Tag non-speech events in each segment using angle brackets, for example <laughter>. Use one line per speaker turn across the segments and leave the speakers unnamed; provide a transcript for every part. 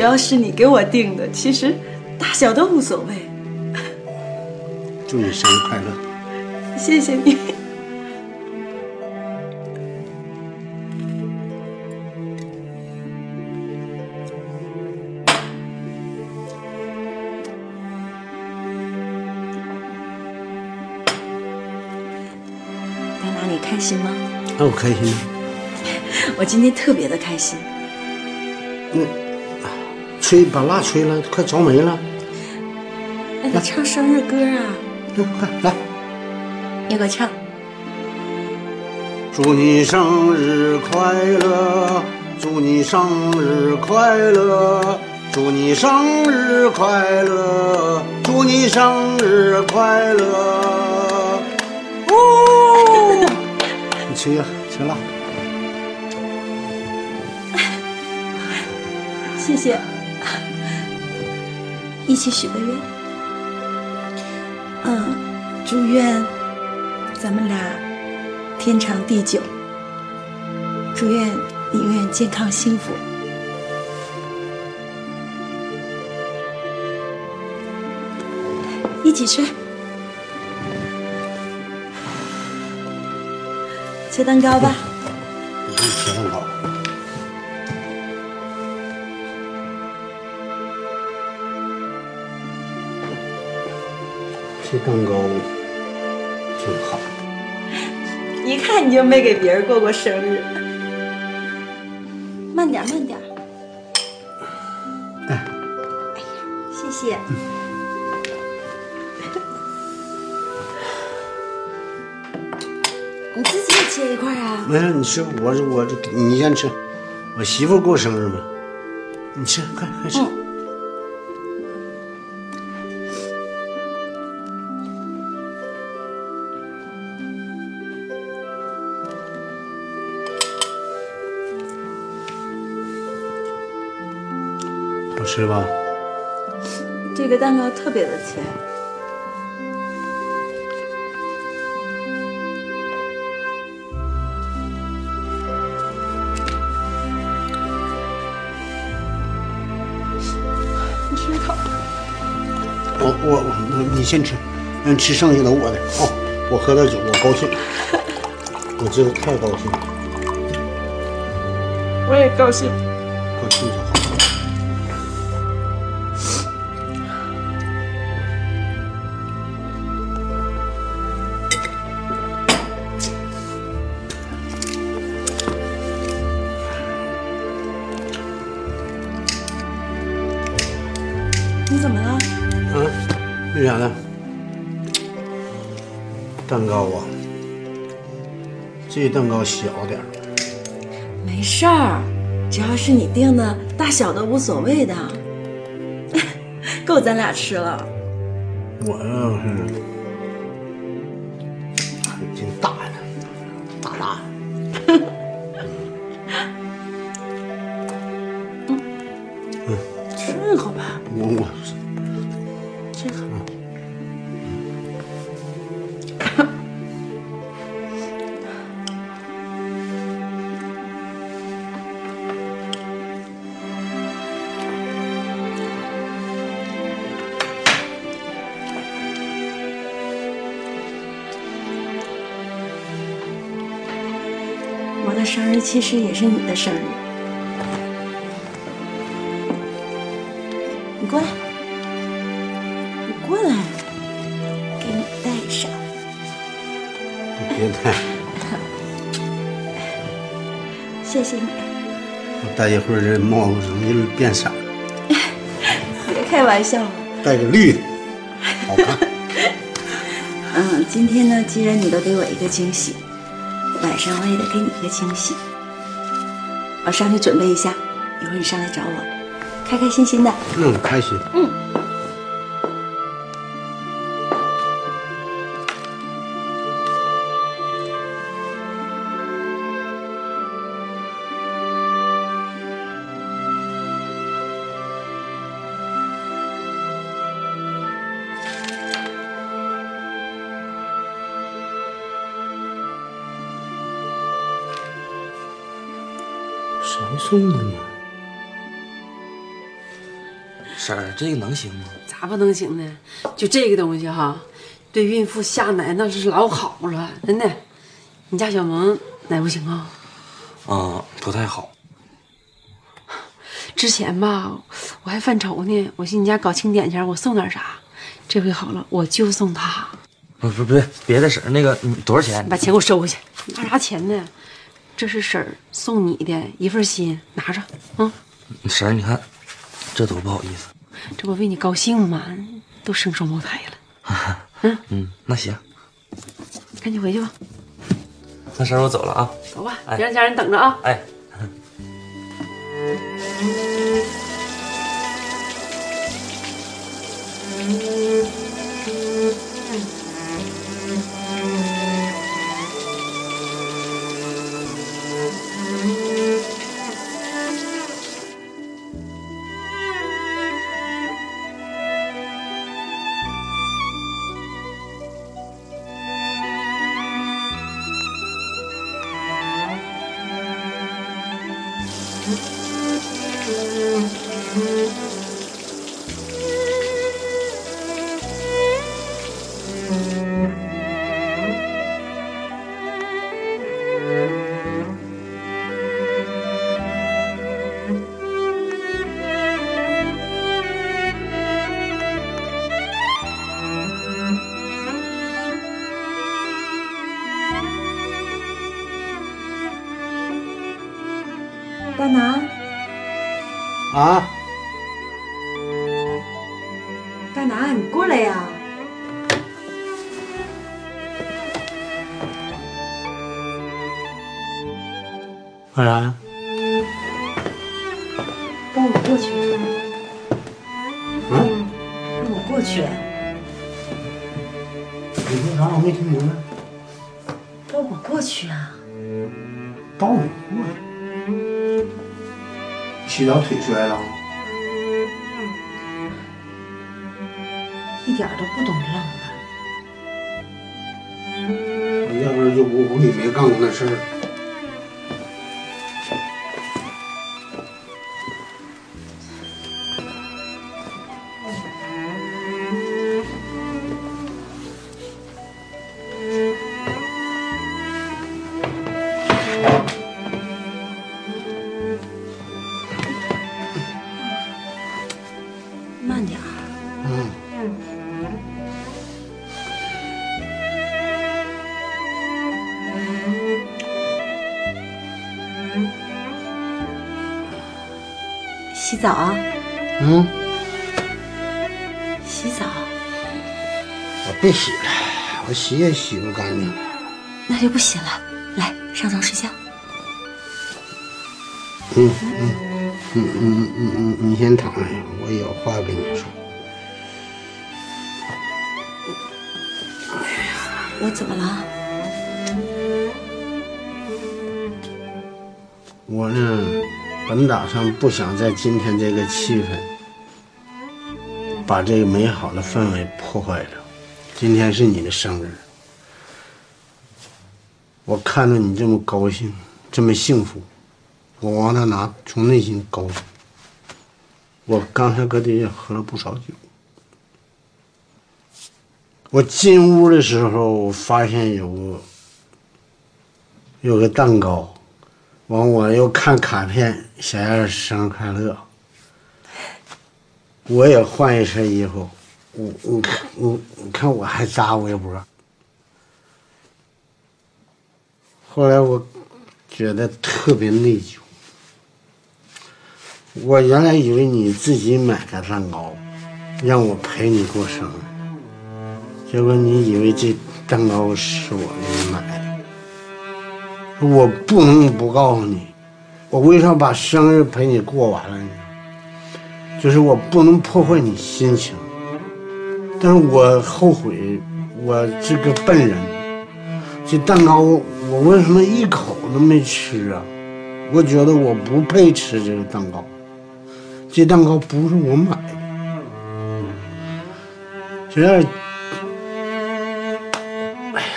只要是你给我定的，其实大小都无所谓。
祝你生日快乐！
谢谢你。丹娜，你开心吗？
那我开心。
我今天特别的开心。
嗯，吹把蜡吹了，快着没了。
那你唱生日歌啊？
来，快来，
你给我唱。
祝你生日快乐，祝你生日快乐，祝你生日快乐，祝你生日快乐。哦，你吹呀，吹蜡。
谢谢。一起许个愿。嗯，祝愿咱们俩天长地久。祝愿你永远健康幸福。一起吃。切蛋糕吧。
蛋糕。挺好。
一看你就没给别人过过生日。慢点，慢点。
哎，
哎呀，谢谢。<laughs> 你自己也切一块啊？
没事，你吃，我这我这你先吃。我媳妇过生日嘛，你吃，快快吃。
嗯
吃吧？
这个蛋糕特别的甜。你吃口。
我我我你先吃，让你吃剩下的我的哦。我喝点酒，我高兴，<laughs> 我真的太高兴了，
我也高兴。
蛋糕啊，这蛋糕小点儿，
没事儿，只要是你定的，大小都无所谓的，<laughs> 够咱俩吃了。
我要是挺大的，大大的。<laughs>
吃一口吧，
我我
其实也是你的生日。你过来，你过来，给你戴上。
你别戴，<laughs>
谢谢你，
我戴一会儿这帽子容易变色，<laughs>
别开玩笑了。
戴个绿的，<laughs> 好看。
嗯，今天呢，既然你都给我一个惊喜，晚上我也得给你一个惊喜。我上去准备一下，一会儿你上来找我，开开心心的。
嗯，开心。嗯。谁送的呢？
婶儿，这个能行吗？
咋不能行呢？就这个东西哈，对孕妇下奶那是老好了，真的。你家小萌奶不行啊？
啊，不太好。
之前吧，我还犯愁呢，我寻你家搞庆典前我送点啥，这回好了，我就送他。
不不不，别的婶儿，那个你多少钱？
你把钱给我收回去。拿啥钱呢？这是婶儿送你的一份心，拿着。嗯，
婶儿，你看，这多不好意思。
这不为你高兴吗？都生双胞胎了。<laughs>
嗯嗯，那行，
赶紧回去吧。
那婶儿，我走了啊。
走吧，别让家人等着啊。
哎。
大 <laughs>
腿摔了？
一点都不懂浪漫！
我压根儿就不会没干过那事儿。
澡啊，
嗯，
洗澡，
我别洗了，我洗也洗不干净。
那就不洗了。来，上床睡觉。
嗯嗯嗯嗯嗯嗯嗯，你先躺下，我有话跟你说。
我怎么了？
本打算不想在今天这个气氛，把这个美好的氛围破坏了。今天是你的生日，我看着你这么高兴，这么幸福，我王大拿从内心高兴。我刚才搁底下喝了不少酒。我进屋的时候，我发现有个有个蛋糕，完我又看卡片，小燕生日快乐。我也换一身衣服，我你看你你看我还扎围脖。后来我觉得特别内疚，我原来以为你自己买的蛋糕，让我陪你过生日，结果你以为这蛋糕是我给你买的，我不能不告诉你，我为啥把生日陪你过完了呢？就是我不能破坏你心情，但是我后悔，我这个笨人，这蛋糕我为什么一口都没吃啊？我觉得我不配吃这个蛋糕，这蛋糕不是我买的，这，哎呀，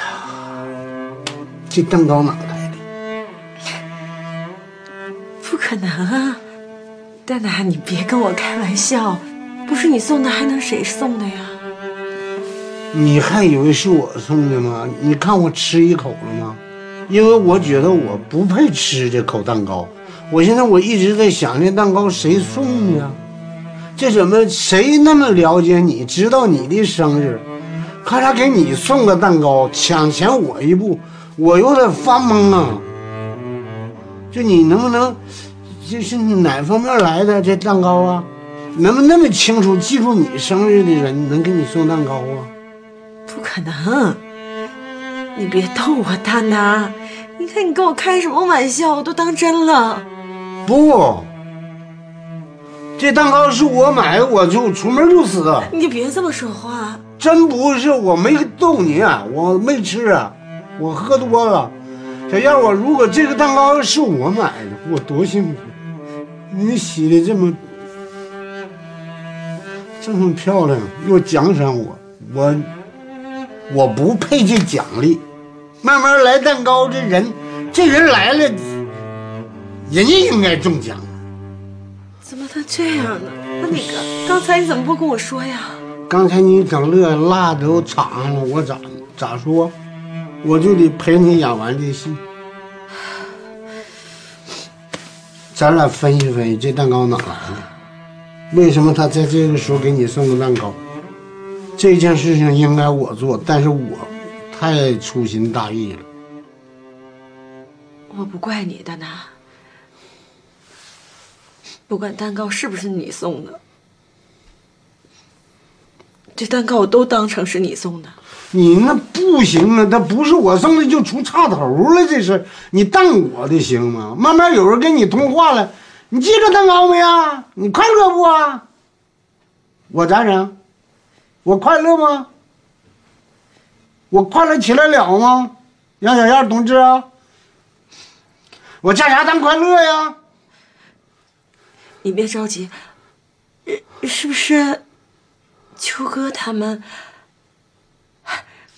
这蛋糕哪来
可能啊！蛋蛋，你别跟我开玩笑，不是你送的，还能谁送的呀？
你还以为是我送的吗？你看我吃一口了吗？因为我觉得我不配吃这口蛋糕。我现在我一直在想，这蛋糕谁送的？这怎么谁那么了解你，知道你的生日，咔嚓给你送个蛋糕，抢前我一步，我有点发懵啊。就你能不能，这是哪方面来的这蛋糕啊？能不能那么清楚记住你生日的人能给你送蛋糕啊？
不可能！你别逗我，大拿！你看你跟我开什么玩笑？我都当真了。
不，这蛋糕是我买的，我就出门就死。
你别这么说话。
真不是，我没逗你，我没吃，我喝多了。小燕，我如果这个蛋糕是我买的，我多幸福！你洗的这么这么漂亮，又奖赏我，我我不配这奖励。慢慢来蛋糕，这人这人来了，人家应该中奖。
怎么能这样呢？那你刚刚才你怎么不跟我说呀？
刚才你整乐辣都场上了，我咋咋说？我就得陪你演完这戏。咱俩分析分析，这蛋糕哪来的？为什么他在这个时候给你送个蛋糕？这件事情应该我做，但是我太粗心大意了。
我不怪你，大拿。不管蛋糕是不是你送的，这蛋糕我都当成是你送的。
你那不行啊，那不是我送的就出岔头了，这是你当我的行吗？慢慢有人跟你通话了，你记着蛋糕没啊？你快乐不啊？我咋整？我快乐吗？我快乐起来了吗？杨小燕同志啊，我干啥当快乐呀？
你别着急，是不是秋哥他们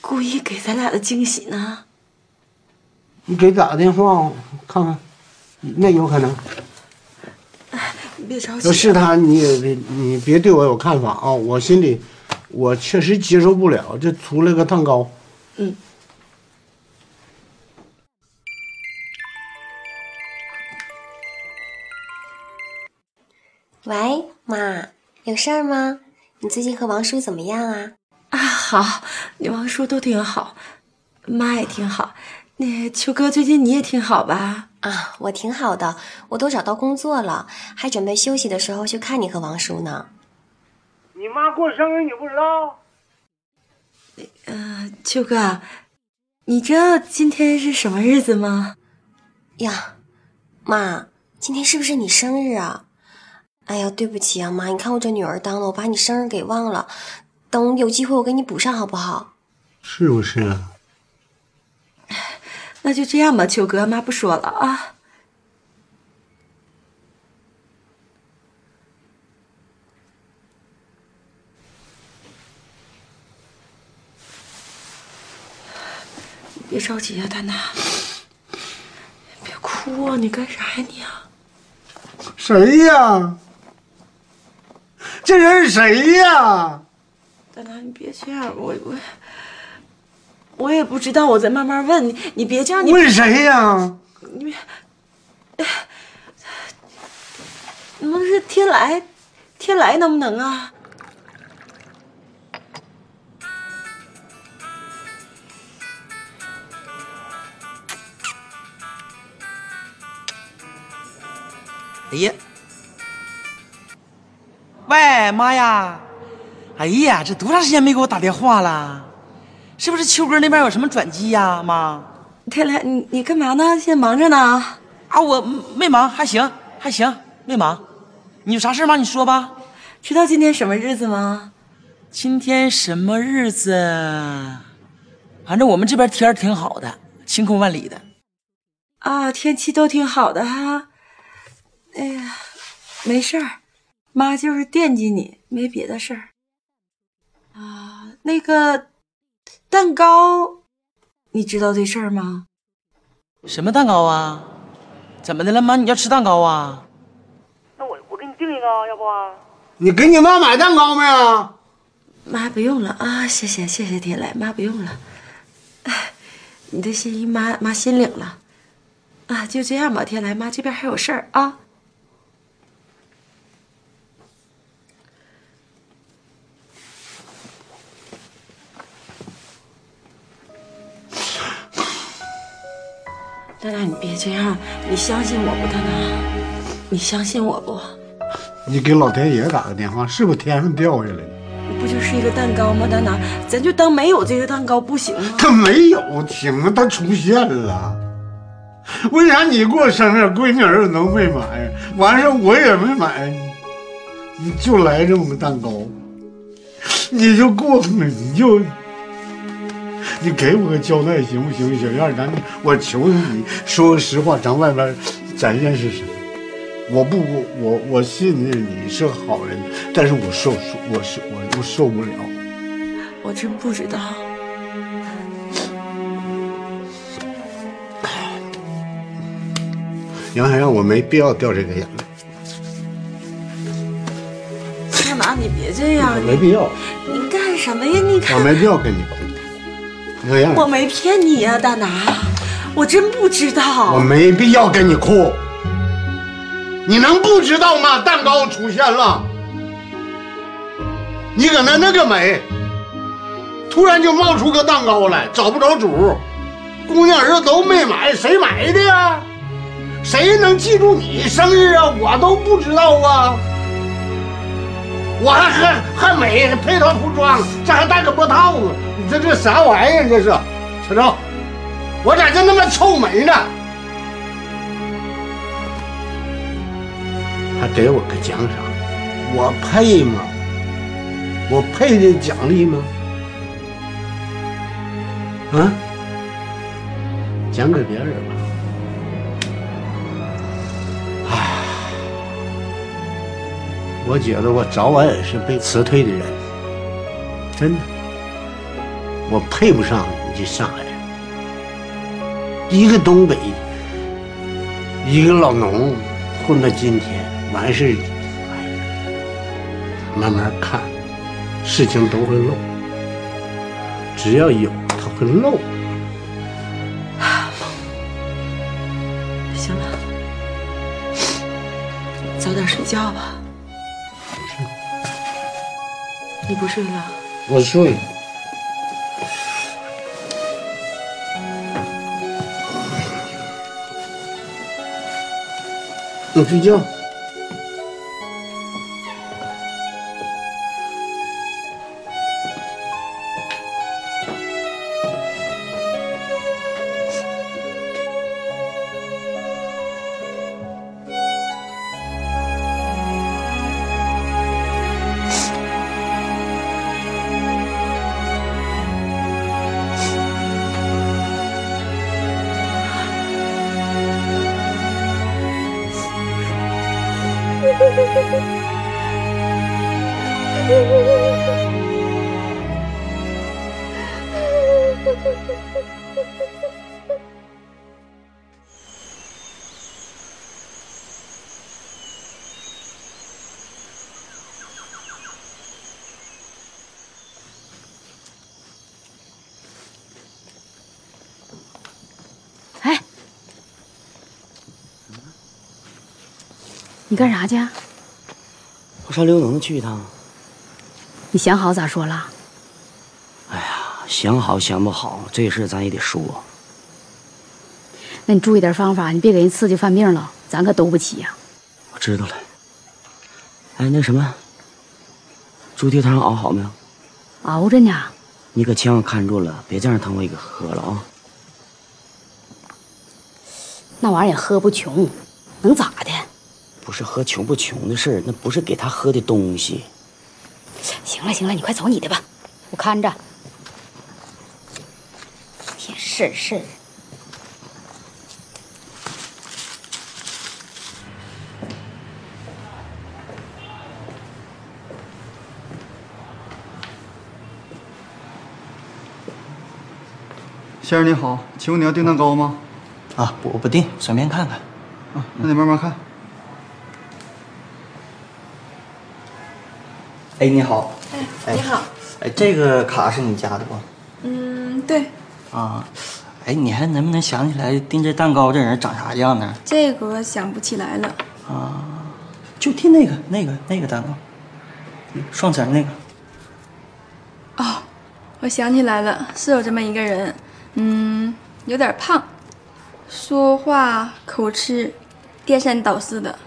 故意给咱俩的惊喜呢？
你给打个电话看看，那有可能。
你别着急。
要是他，你也别你别对我有看法啊！我心里我确实接受不了，这出来个蛋糕。
嗯。
喂，妈，有事儿吗？你最近和王叔怎么样啊？
啊，好，你王叔都挺好，妈也挺好。那秋哥最近你也挺好吧？
啊，我挺好的，我都找到工作了，还准备休息的时候去看你和王叔呢。
你妈过生日你不知道？
呃，秋哥，你知道今天是什么日子吗？
呀，妈，今天是不是你生日啊？哎呀，对不起啊，妈，你看我这女儿当的，我把你生日给忘了。等有机会我给你补上，好不好？
是不是啊？<sighs>
那就这样吧，秋哥，妈不说了啊。别着急啊，丹丹，别哭啊！你干啥呀你啊？
谁呀？这人是谁呀？
丹丹，你别这样，我我我也不知道，我再慢慢问你。你别这样，你
问谁呀？
你别，能不能是天来？天来能不能啊？
哎呀，喂，妈呀！哎呀，这多长时间没给我打电话了？是不是秋哥那边有什么转机呀，妈？
天来，你你干嘛呢？现在忙着呢。
啊，我没忙，还行，还行，没忙。你有啥事吗？你说吧。
知道今天什么日子吗？
今天什么日子？反正我们这边天儿挺好的，晴空万里的。
啊，天气都挺好的哈。哎呀，没事儿，妈就是惦记你，没别的事儿。啊，那个蛋糕，你知道这事儿吗？
什么蛋糕啊？怎么的了，妈？你要吃蛋糕啊？
那我我给你订一个，啊要不？
你给你妈买蛋糕没有？
妈不用了啊，谢谢谢谢天来，妈不用了。哎，你的心意妈妈心领了。啊，就这样吧，天来，妈这边还有事儿啊。丹娜，你别这样，你相信我不，丹娜，你相信我不？
你给老天爷打个电话，是不是天上掉下来的？
不就是一个蛋糕吗？丹娜，咱就当没有这个蛋糕不行吗？
他没有，行啊，他出现了。为啥你过生日，闺女儿子都没买，完事我也没买，你就来这么个蛋糕，你就过分了，你就，你给我个交代行不行？小燕，咱我求求你说个实话，咱外边咱认识谁？我不我我我信任你是好人，但是我受我受我我受不了。
我真不知道。
杨海让我没必要掉这个眼泪，
干嘛？你别这样，
没必要，
你干什么呀？你
我，没必要跟你
我没骗你呀、大拿，我真不知道。
我没必要跟你哭。你能不知道吗？蛋糕出现了，你搁那那个美，突然就冒出个蛋糕来，找不着主，姑娘儿子都没买，谁买的呀？谁能记住你生日啊？我都不知道啊。我还还还美，配套服装，这还戴个脖套子，你这这啥玩意儿？这是，小赵，我咋就那么臭美呢？还给我个奖赏，我配吗？我配这奖励吗？啊？奖给别人吧。我觉得我早晚也是被辞退的人，真的，我配不上你这上海人。一个东北，一个老农，混到今天，完事，慢慢看，事情都会漏。只要有，它会漏。
行了，早点睡觉吧。你不睡了？
我睡。我睡觉。
你干啥去？
我上刘能那去一趟。
你想好咋说了？
哎呀，想好想不好，这事咱也得说。
那你注意点方法，你别给人刺激犯病了，咱可兜不起呀、
我知道了。哎，那什么，猪蹄汤熬好没有？
熬着呢。
你可千万看住了，别再让汤唯给喝了啊！
那玩意儿也喝不穷，能咋的？
不是喝穷不穷的事儿，那不是给他喝的东西，
行了行了，你快走你的吧，我看着。天事儿事儿。
先生你好，请问你要订蛋糕吗？
啊，我不订，随便看看。
啊，那你慢慢看。
哎，你好。
哎，你好。
哎，这个卡是你家的不？
嗯，对，
啊，哎，你还能不能想起来订这蛋糕这人长啥样呢？
这个我想不起来了。
啊，就订那个那个那个蛋糕，双层那个。
哦，我想起来了，是有这么一个人，嗯，有点胖，说话口吃，颠三倒四的。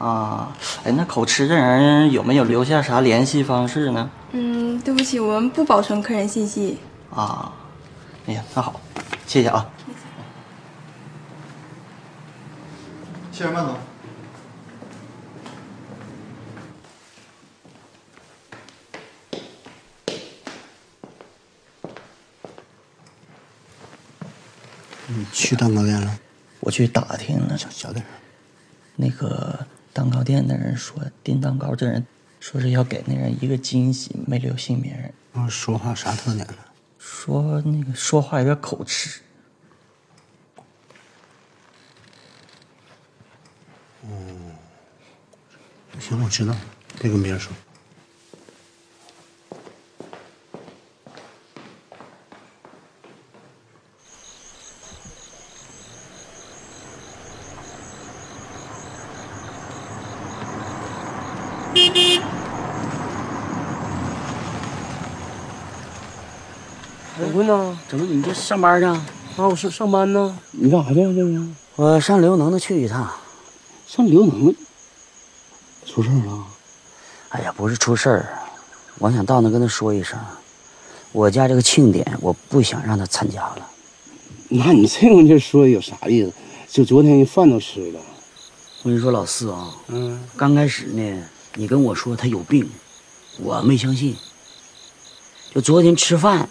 啊，哎，那口吃这人有没有留下啥联系方式呢？
嗯，对不起，我们不保存客人信息。
啊，哎呀，那好，谢谢啊。
谢谢慢走。
你去蛋糕店了？
我去打听了，
小小点声。
那个蛋糕店的人说，订蛋糕这人说是要给那人一个惊喜，没留姓名。
啊，说话啥特点呢？
说那个说话有点口吃。
嗯，行，我知道，别跟别人说。
呢？怎么你这上班呢？啊，我上上班呢。
你干啥去？这是？
我上刘能那去一趟。
上刘能？出事了？
哎呀，不是出事儿，我想到那跟他说一声，我家这个庆典，我不想让他参加了。
那你这种劲说有啥意思？就昨天饭都吃了。
我跟你说，老四啊，嗯，刚开始呢，你跟我说他有病，我没相信。就昨天吃饭。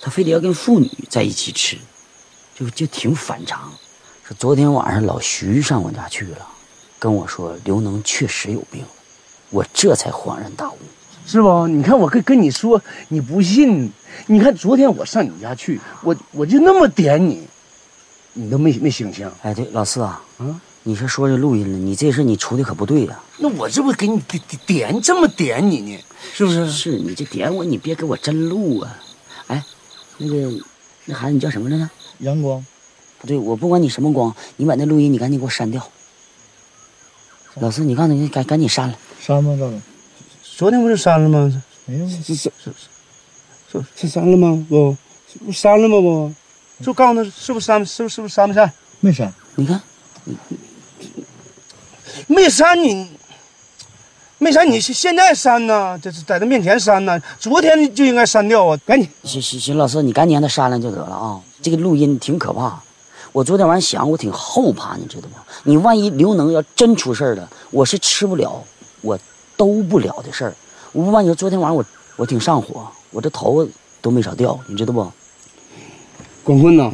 他非得要跟妇女在一起吃，就就挺反常。说昨天晚上老徐上我家去了，跟我说刘能确实有病，我这才恍然大悟，
是不？你看我跟跟你说，你不信。你看昨天我上你家去，我我就那么点你，你都没没醒醒。
哎，对，老四啊，嗯，你是说这录音了？你这事你出的可不对呀。
那我这不给你点点这么点你呢？是不是？
是你这点我，你别给我真录啊。哎。那个，那孩子你叫什么来着？
阳光。
不对，我不管你什么光，你把那录音你赶紧给我删掉。老四，你告诉你赶赶紧删了。
删吗，赵总？昨天不是删了吗？没有，是是是是是删了吗？不，不删了吗？不，就告诉他是不是删？是不是不是删没删？
没删。
你看，
没删你。没删，你现在删呢？这是在他面前删呢。昨天就应该删掉啊！赶紧，
行行行，老四，你赶紧让他删了就得了啊！这个录音挺可怕，我昨天晚上想，我挺后怕，你知道吗？你万一刘能要真出事了，我是吃不了，我兜不了的事儿。我不瞒你说，昨天晚上我我挺上火，我这头发都没少掉，你知道不？
广坤呐，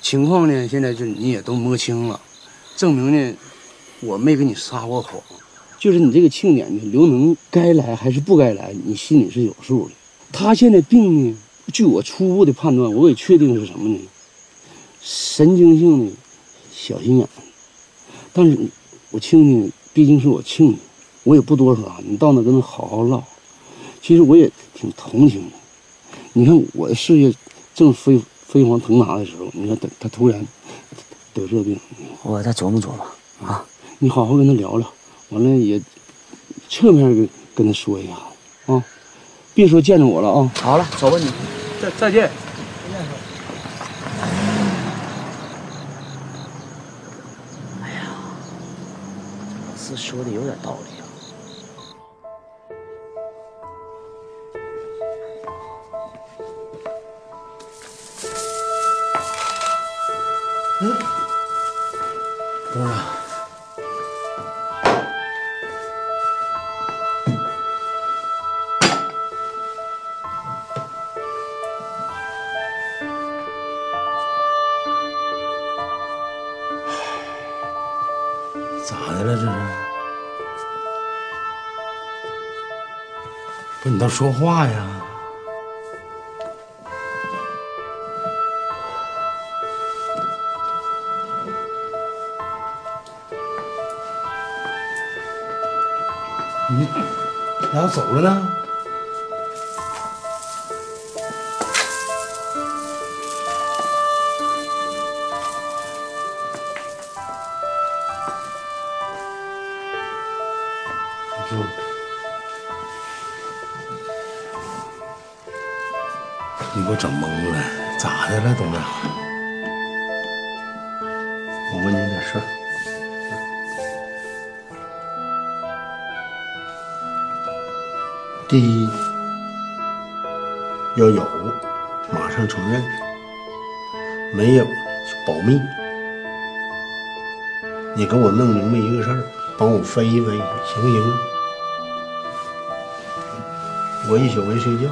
情况呢，现在就你也都摸清了，证明呢，我没跟你撒过谎。就是你这个庆典呢，刘能该来还是不该来，你心里是有数的。他现在病呢，据我初步的判断，我给确定是什么呢？神经性的小心眼。但是，我亲家毕竟是我亲家，我也不多说啊。你到那跟他好好唠。其实我也挺同情的。你看我的事业正飞飞黄腾达的时候，你看他他突然得这病，
我再琢磨琢磨啊。
你好好跟他聊聊。完了也侧面跟跟他说一下啊，别说见着我了啊。
好了，走吧你。
再再见。
哎呀，老四说的有点道理啊。
嗯，等会
说话呀！你咋走了呢？你给我
弄明白一个事儿，帮我分析分析，行不行啊？我一宿没睡觉，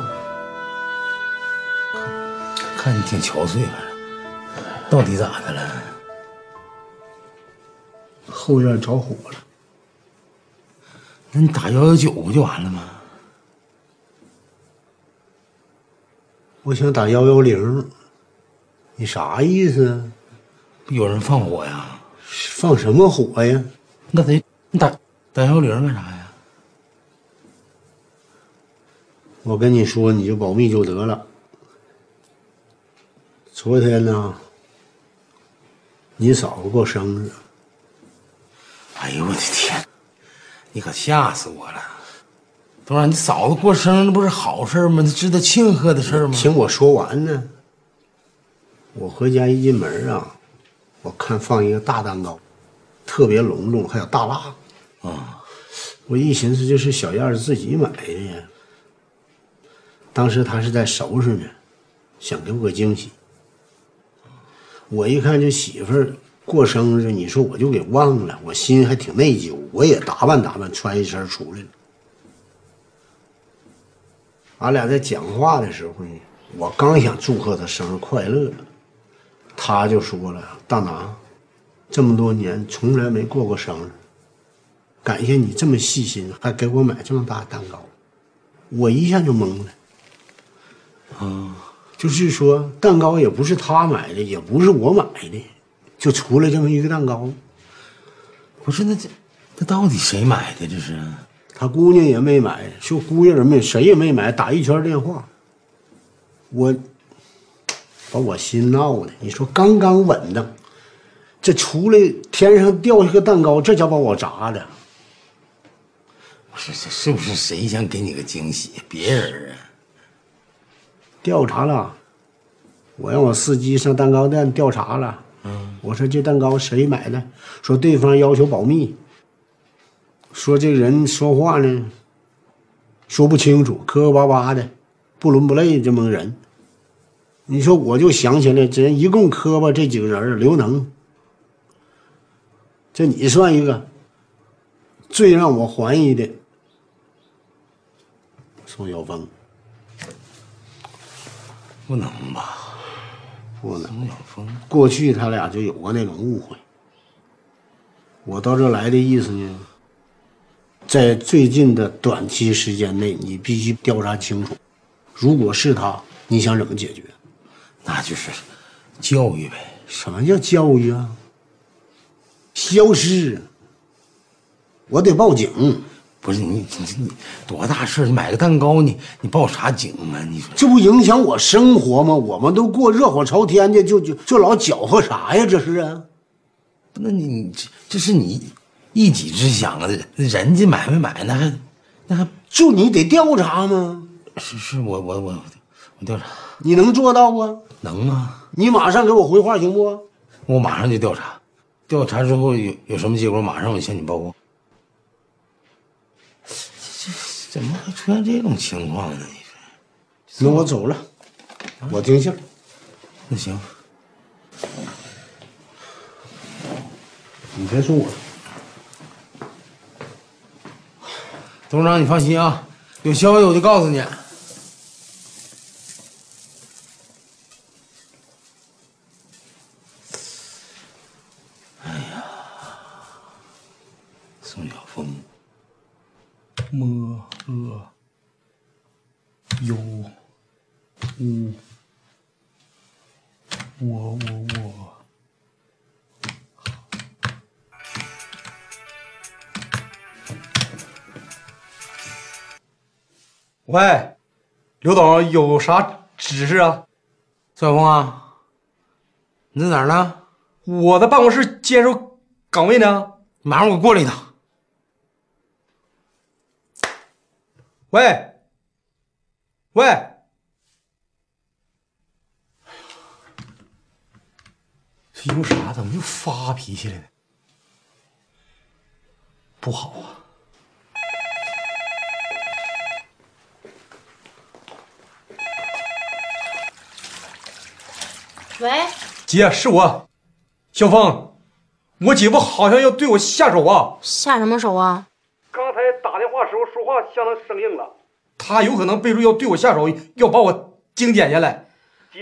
看你挺憔悴，反正到底咋的了？
后院着火了。
那你打幺幺九不就完了吗？
我想打幺幺零，你啥意思啊？
有人放火呀？
放什么火呀？
那得你打打幺幺零干啥呀？
我跟你说，你就保密就得了。昨天呢，你嫂子过生日，
哎呦我的天！你可吓死我了！董事长，你嫂子过生日那不是好事吗？那值得庆贺的事吗？
听我说完呢。我回家一进门啊，我看放一个大蛋糕，特别隆重，还有大蜡。
啊，
我一寻思，就是小燕儿自己买的呀。当时她是在收拾呢，想给我个惊喜。我一看这媳妇儿过生日，你说我就给忘了，我心还挺内疚。我也打扮打扮，穿一身出来了。俺俩在讲话的时候呢，我刚想祝贺她生日快乐，他就说了：“大拿，这么多年从来没过过生日，感谢你这么细心，还给我买这么大蛋糕。”我一下就懵了。
啊，
就是说蛋糕也不是他买的，也不是我买的，就出来这么一个蛋糕。
不是那这那到底谁买的？这是？
他姑娘也没买，就姑爷人没，谁也没买，打一圈电话，我把我心闹的。你说刚刚稳当，这出来天上掉下个蛋糕，这叫把我砸的。
我说，这是不是谁想给你个惊喜？别人啊？
调查了，我让我司机上蛋糕店调查了。
嗯，
我说这蛋糕谁买的？说对方要求保密。说这人说话呢，说不清楚，磕磕巴巴的，不伦不类这么个人。你说我就想起来，这人一共磕巴这几个人刘能，这你算一个。最让我怀疑的，宋晓峰。
不能吧？
不能。
宋晓峰，
过去他俩就有过那种误会。我到这来的意思呢？在最近的短期时间内，你必须调查清楚。如果是他，你想怎么解决？
那就是教育呗。
什么叫教育啊？消失，我得报警。
不是你你你多大事你买个蛋糕，你你报啥警啊？你说
这不影响我生活吗？我们都过热火朝天的，就就就老搅和啥呀？这是啊？
那你你这这是你。一己之想啊，人家买没买那还，那还
就你得调查吗？
是是，我我我我调查，
你能做到不？
能啊！
你马上给我回话行不？
我马上就调查，调查之后有有什么结果，马上我向你报告。这这怎么会出现这种情况呢？你
说，那我走了，我听信。
那行，
你别说我。
董事长，你放心啊，有消息我就告诉你。宋晓峰，
摸呃，
有我我我我。喂，刘总，有啥指示啊？
孙晓峰啊，你在哪儿呢？
我在办公室坚守岗位呢。
马上我过来一趟。
喂，喂，这因为啥？怎么又发脾气了呢？不好啊！
喂，
姐，是我，小峰，我姐夫好像要对我下手啊！
下什么手啊？
时候说话相当生硬了，他有可能背着要对我下手，要把我精简下来。姐，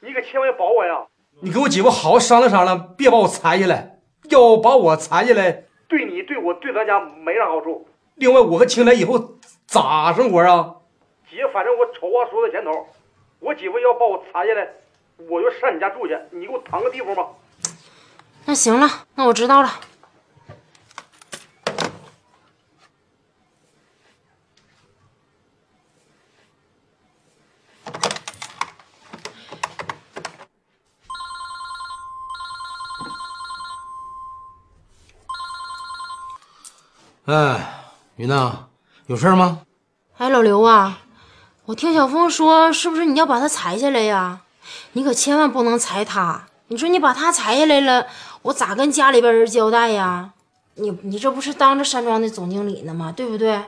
你可千万要保我呀！你跟我姐夫好好商量商量，别把我裁下来。要把我裁下来，对你、对我、对咱家没啥好处。另外，我和青来以后咋生活啊？姐，反正我丑话说在前头，我姐夫要把我裁下来，我就上你家住去。你给我腾个地方吧。
那行了，那我知道了。
哎，云娜，有事吗？
哎，老刘啊，我听小峰说，是不是你要把他裁下来呀？你可千万不能裁他。你说你把他裁下来了，我咋跟家里边人交代呀？你你这不是当着山庄的总经理呢吗？对不对？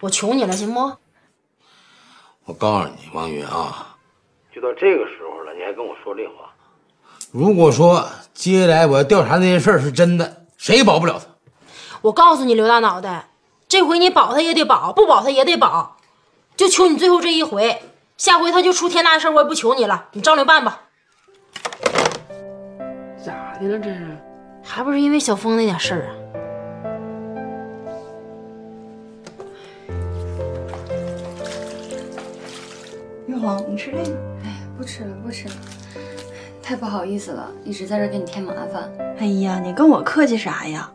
我求你了，行不？
我告诉你，王云啊，
就到这个时候了，你还跟我说这话？
如果说接下来我要调查那些事是真的，谁也保不了他。
我告诉你，刘大脑袋，这回你保他也得保，不保他也得保，就求你最后这一回，下回他就出天大事，我也不求你了，你照着办吧。咋的了？这是，还不是因为小峰那点事儿啊？
玉红，你吃这个？哎，不吃了，不吃了，太不好意思了，一直在这给你添麻烦。
哎呀，你跟我客气啥呀？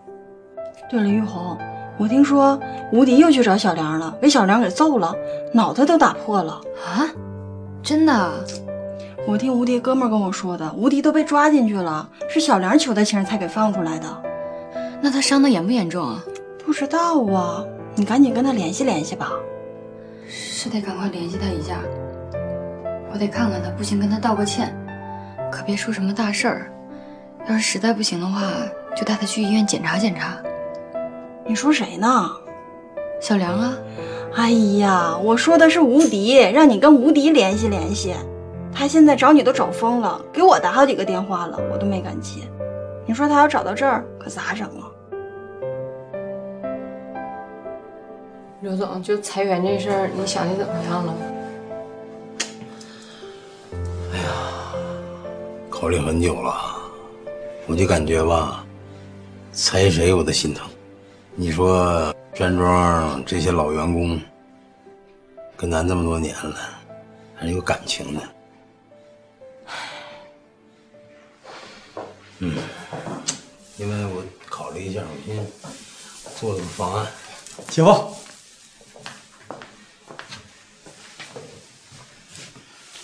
对了，玉红，我听说吴迪又去找小梁了，被小梁给揍了，脑袋都打破了
啊！真的？
我听吴迪哥们跟我说的，吴迪都被抓进去了，是小梁求的情才给放出来的。
那他伤的严不严重啊？
不知道啊，你赶紧跟他联系联系吧。
是得赶快联系他一下，我得看看他，不行跟他道个歉，可别出什么大事儿。要是实在不行的话，就带他去医院检查检查。
你说谁呢？
小梁啊！
哎呀，我说的是吴迪，让你跟吴迪联系联系。他现在找你都找疯了，给我打好几个电话了，我都没敢接。你说他要找到这儿，可咋整啊？
刘总，就裁员这事儿，你想的怎么样了？
哎呀考虑很久了，我就感觉吧，裁谁我都心疼。你说山庄这些老员工跟咱这么多年了，还是有感情的。嗯，因为我考虑一下，我先做了个方案。
姐夫，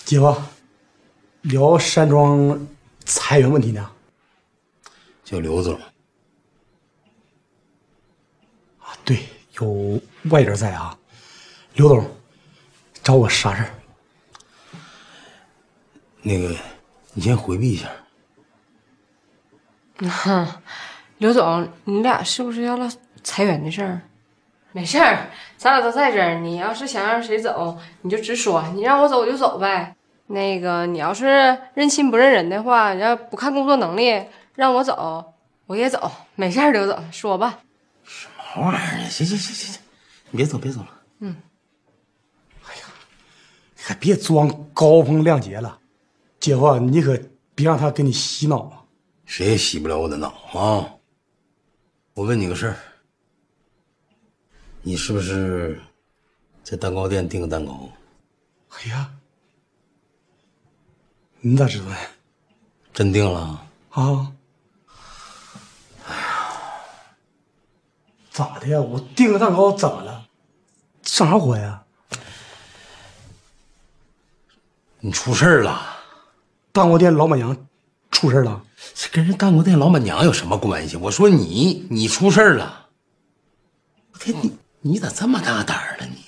姐夫，聊山庄裁员问题呢？
叫刘总。
对，有外人在啊。刘总，找我啥事儿？
那个，你先回避一下。
哼，<laughs> 刘总，你俩是不是要唠裁员的事儿？没事儿，咱俩都在这儿。你要是想让谁走，你就直说，你让我走我就走呗。那个，你要是认亲不认人的话，你要不看工作能力，让我走我也走。没事儿，刘总，说吧。
什么玩意儿呢？行行行行行，你别走别走了。
嗯，
你可别装高风亮节了，姐夫，你可别让他给你洗脑啊！
谁也洗不了我的脑啊！我问你个事儿，你是不是在蛋糕店订个蛋糕，
哎呀，你咋知道呀？
真订了
啊？哎呀，咋的呀？我订个蛋糕怎么了？上啥火呀？
你出事儿了！
蛋糕店老板娘出事了？
这跟人蛋糕店老板娘有什么关系？我说你，你出事了！我天，你你咋这么大胆儿呢你？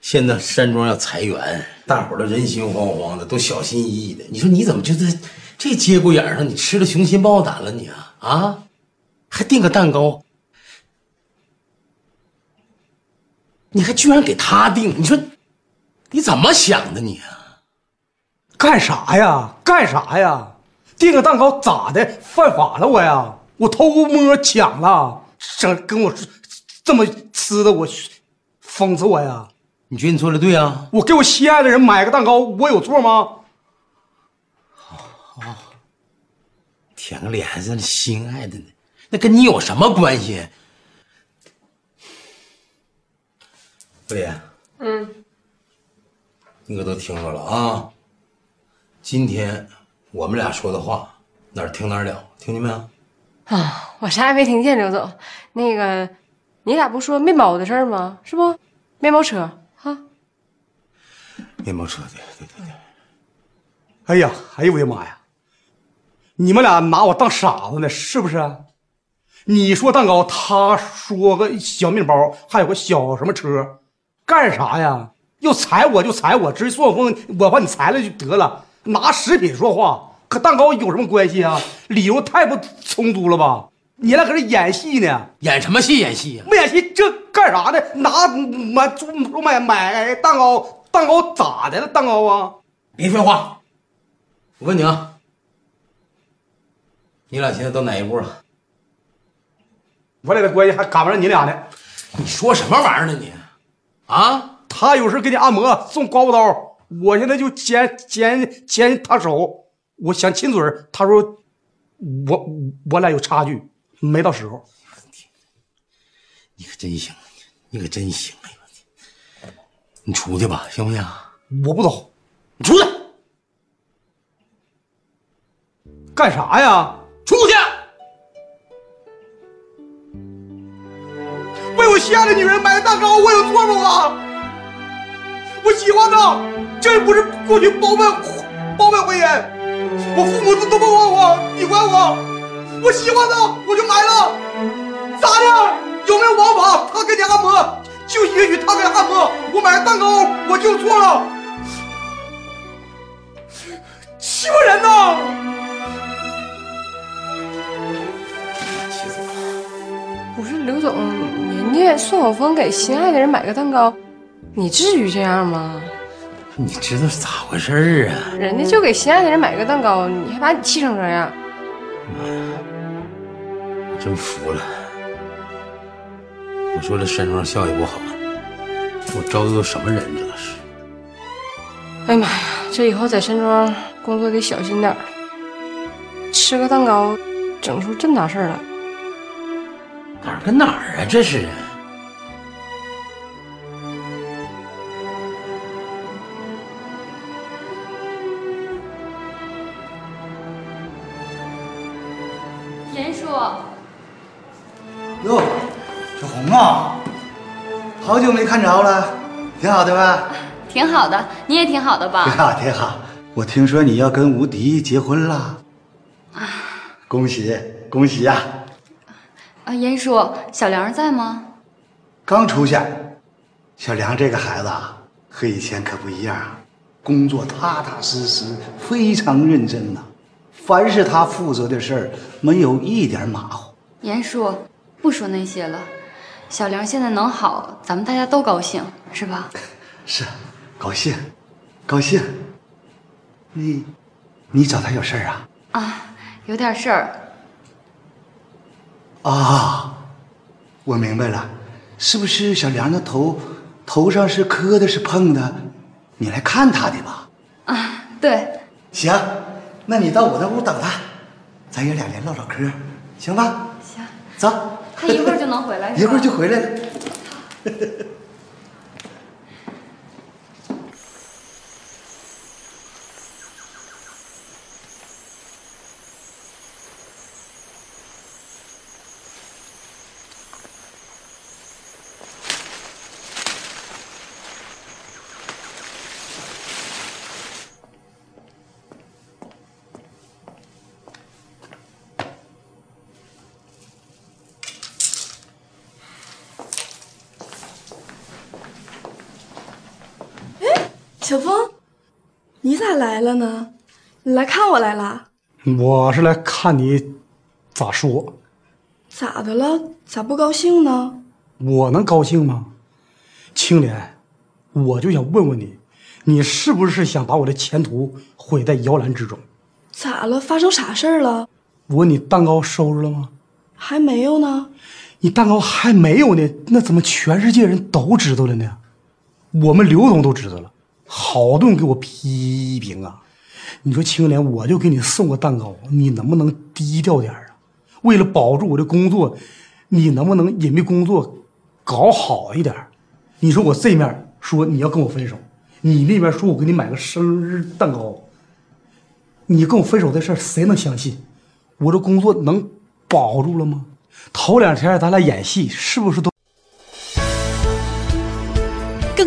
现在山庄要裁员，大伙儿都人心惶惶的，都小心翼翼的。你说你怎么就在这节骨眼上，你吃了雄心豹胆了你啊啊！还订个蛋糕，你还居然给他订？你说你怎么想的你啊？
干啥呀？干啥呀？订个蛋糕咋的？犯法了我呀？我偷摸抢了，整跟我这么呲的我，讽刺我呀？
你觉得你做的对啊？
我给我心爱的人买个蛋糕，我有错吗？
哦，舔个脸还是心爱的呢，那跟你有什么关系？不莲，
嗯，
你可都听着了啊！今天我们俩说的话哪儿听哪儿了，听见没有？
啊，我啥也没听见，刘总。那个，你俩不说面包的事儿吗？是不？面包车啊。
面包车，对对对对。
哎呀，哎呦我的妈呀！你们俩拿我当傻子呢，是不是？你说蛋糕，他说个小面包，还有个小什么车，干啥呀？要裁我就裁我，直接算我风，我把你裁了就得了。拿食品说话，和蛋糕有什么关系啊？理由太不充足了吧？你俩搁这演戏呢？
演什么戏？演戏呀？
不演戏，这干啥呢？拿买买买蛋糕。蛋糕咋的了？蛋糕啊！
别废话，我问你啊，你俩现在到哪一步了？
我俩的关系还赶不上你俩呢。
你说什么玩意儿呢你？啊？
他有事给你按摩送刮胡刀，我现在就牵牵牵他手，我想亲嘴他说我我俩有差距，没到时候。
你可真行，你可真行。你出去吧，行不行？
我不走，
你出去，
干啥呀？
出去！
为我心爱的女人买蛋糕，喜欢她，这不是过去包办包办婚姻，我父母都都不管我，你管我，我喜欢她，我就买了，咋的？有没有王法？他给你按摩。就允许他给按摩，我买蛋糕我就错了，欺负人呐！
气死我了！
不是刘总，人家宋晓峰给心爱的人买个蛋糕，你至于这样吗？
你知道是咋回事啊？
人家就给心爱的人买个蛋糕，你还把你气成这样？
我真服了。我说这山庄效益不好，我招的都什么人？这都是。
哎呀妈呀，这以后在山庄工作得小心点吃个蛋糕，整出这么大事来，
哪儿跟哪儿啊？这是。
好久没看着了，挺好的吧？
挺好的，你也挺好的吧？
挺好，挺好。我听说你要跟吴迪结婚了，啊，恭喜恭喜呀！
啊，严叔，小梁在吗？
刚出现。小梁这个孩子啊，和以前可不一样，工作踏踏实实，非常认真呐。凡是他负责的事儿，没有一点马虎。
严叔，不说那些了。小梁现在能好，咱们大家都高兴，是吧？<laughs>
是，高兴，高兴。你，你找他有事儿啊？
啊，有点事儿。
啊，我明白了，是不是小梁的头头上是磕的，是碰的？你来看他的吧？
啊，对。
行，那你到我那屋等他，咱爷俩连唠唠嗑，行吧？
行，
走。
他一会儿就能回来，
一会儿就回来了。
小峰，你咋来了呢？你来看我来了？
我是来看你咋说。
咋的了？咋不高兴呢？
我能高兴吗？青莲，我就想问问你，你是不是想把我的前途毁在摇篮之中？
咋了？发生啥事儿了？
我问你，蛋糕收拾了吗？
还没有呢。
你蛋糕还没有呢，那怎么全世界人都知道了呢？我们刘总都知道了，好顿给我批评啊！你说青莲，我就给你送个蛋糕，你能不能低调点啊？为了保住我的工作，你能不能隐秘工作搞好一点？你说我这面说你要跟我分手，你那边说我给你买个生日蛋糕，你跟我分手的事谁能相信？我这工作能保住了吗？头两天咱俩演戏，是不是都？